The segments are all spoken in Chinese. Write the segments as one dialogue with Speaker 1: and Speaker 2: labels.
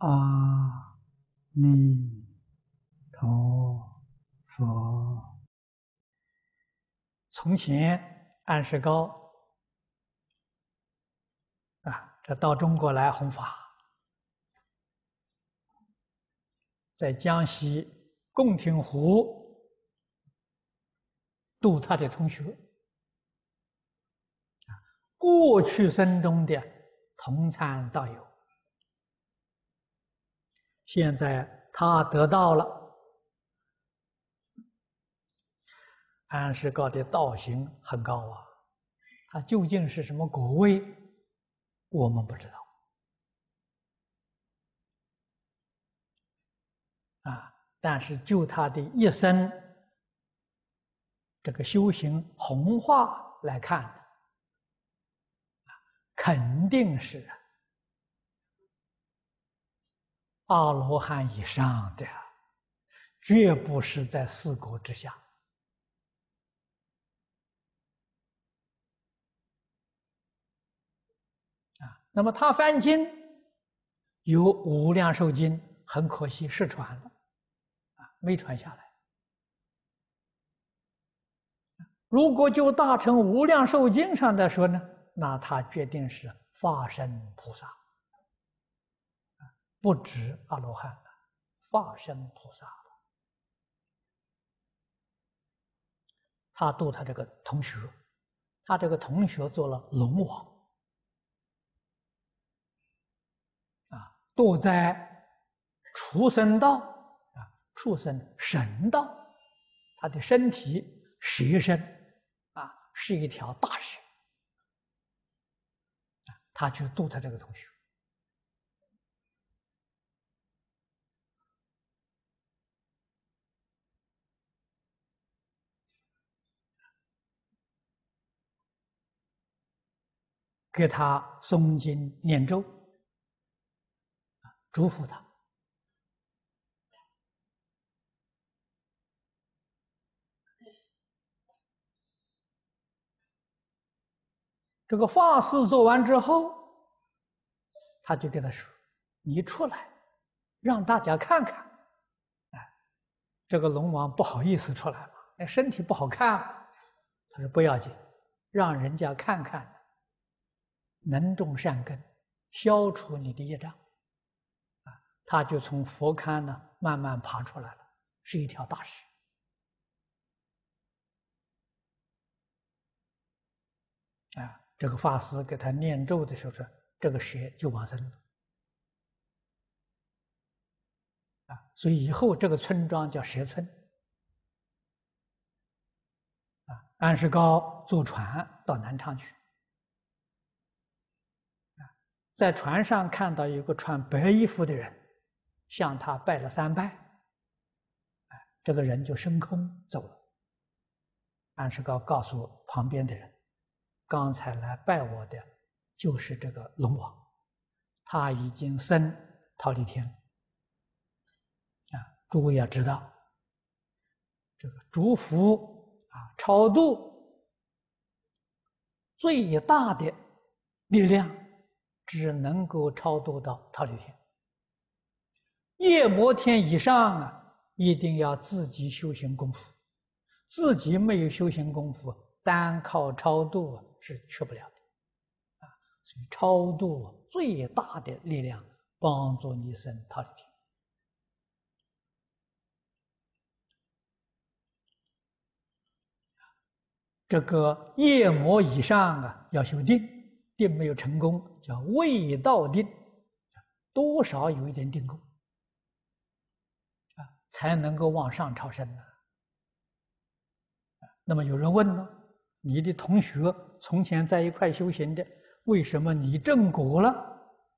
Speaker 1: 阿弥陀佛。从前安世高啊，这到中国来弘法，在江西贡亭湖度他的同学，过去生中的同参道友。现在他得到了安世高的道行很高啊，他究竟是什么果位，我们不知道啊。但是就他的一生这个修行弘化来看，肯定是啊。阿罗汉以上的，绝不是在四国之下啊。那么他翻经有《无量寿经》，很可惜失传了啊，没传下来。如果就大乘《无量寿经》上来说呢，那他决定是化身菩萨。不止阿罗汉了，化身菩萨了。他度他这个同学，他这个同学做了龙王，啊，堕在畜生道啊，畜生神道，他的身体蛇身啊，是一条大蛇，他去度他这个同学。给他诵经念咒，啊，祝福他。这个法事做完之后，他就跟他说：“你出来，让大家看看。”哎，这个龙王不好意思出来了，那身体不好看。他说：“不要紧，让人家看看。”能种善根，消除你的业障，啊，他就从佛龛呢慢慢爬出来了，是一条大蛇。啊，这个法师给他念咒的时候说，这个蛇就往生了。啊，所以以后这个村庄叫蛇村。啊，安世高坐船到南昌去。在船上看到一个穿白衣服的人，向他拜了三拜，这个人就升空走了。安世高告诉旁边的人：“刚才来拜我的，就是这个龙王，他已经升桃李天。啊，诸位要知道，这个祝福啊，超度最大的力量。”只能够超度到桃李天，夜摩天以上啊，一定要自己修行功夫，自己没有修行功夫，单靠超度是去不了的，啊，所以超度最大的力量，帮助你生桃李天。这个夜魔以上啊，要修定。定没有成功，叫未到定，多少有一点定功啊，才能够往上超升呢。那么有人问呢，你的同学从前在一块修行的，为什么你正果了，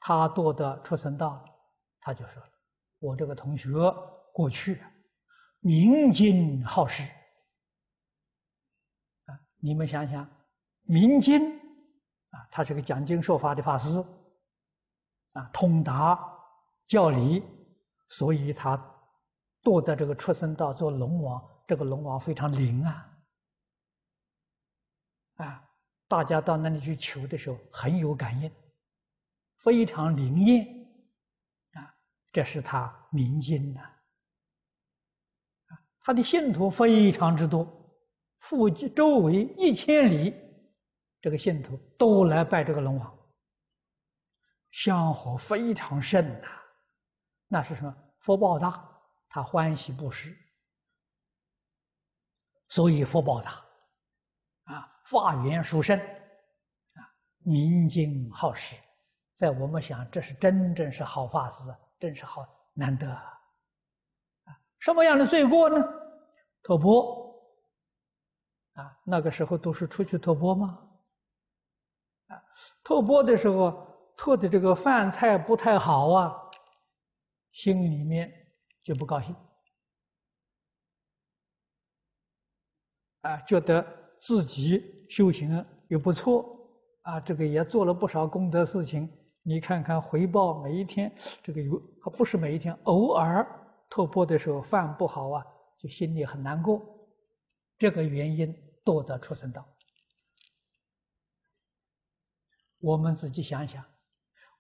Speaker 1: 他堕的出生道？他就说，我这个同学过去明经好事啊，你们想想，明经。啊，他是个讲经说法的法师，啊，通达教理，所以他堕在这个畜生道做龙王。这个龙王非常灵啊，啊，大家到那里去求的时候很有感应，非常灵验，啊，这是他明经呐。他的信徒非常之多，附近周围一千里，这个信徒都来拜这个龙王，香火非常盛呐。那是什么？福报大，他欢喜布施，所以福报大。啊，法缘殊胜，啊，宁静好施，在我们想，这是真正是好法师，真是好难得啊！什么样的罪过呢？托钵啊，那个时候都是出去托钵吗？啊，托钵的时候托的这个饭菜不太好啊，心里面就不高兴啊，觉得。自己修行也不错啊，这个也做了不少功德事情。你看看回报，每一天这个有，不是每一天，偶尔托钵的时候饭不好啊，就心里很难过。这个原因多得出生道。我们自己想想，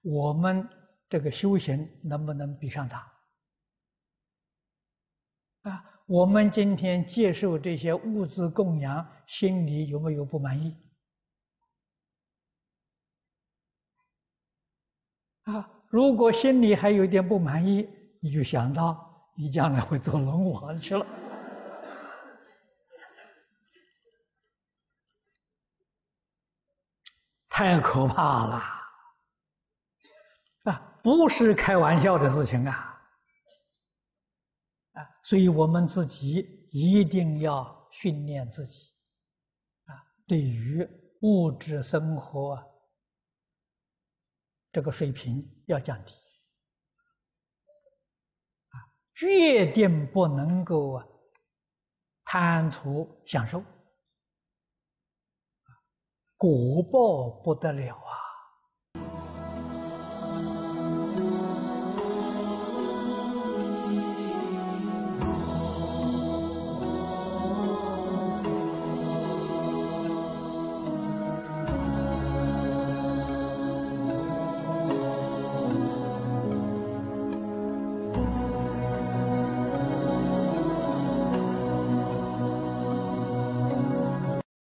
Speaker 1: 我们这个修行能不能比上他？啊？我们今天接受这些物资供养，心里有没有不满意？啊，如果心里还有点不满意，你就想到你将来会做龙王去了，太可怕了！啊，不是开玩笑的事情啊！啊，所以我们自己一定要训练自己，啊，对于物质生活这个水平要降低，啊，决定不能够啊贪图享受，果报不得了。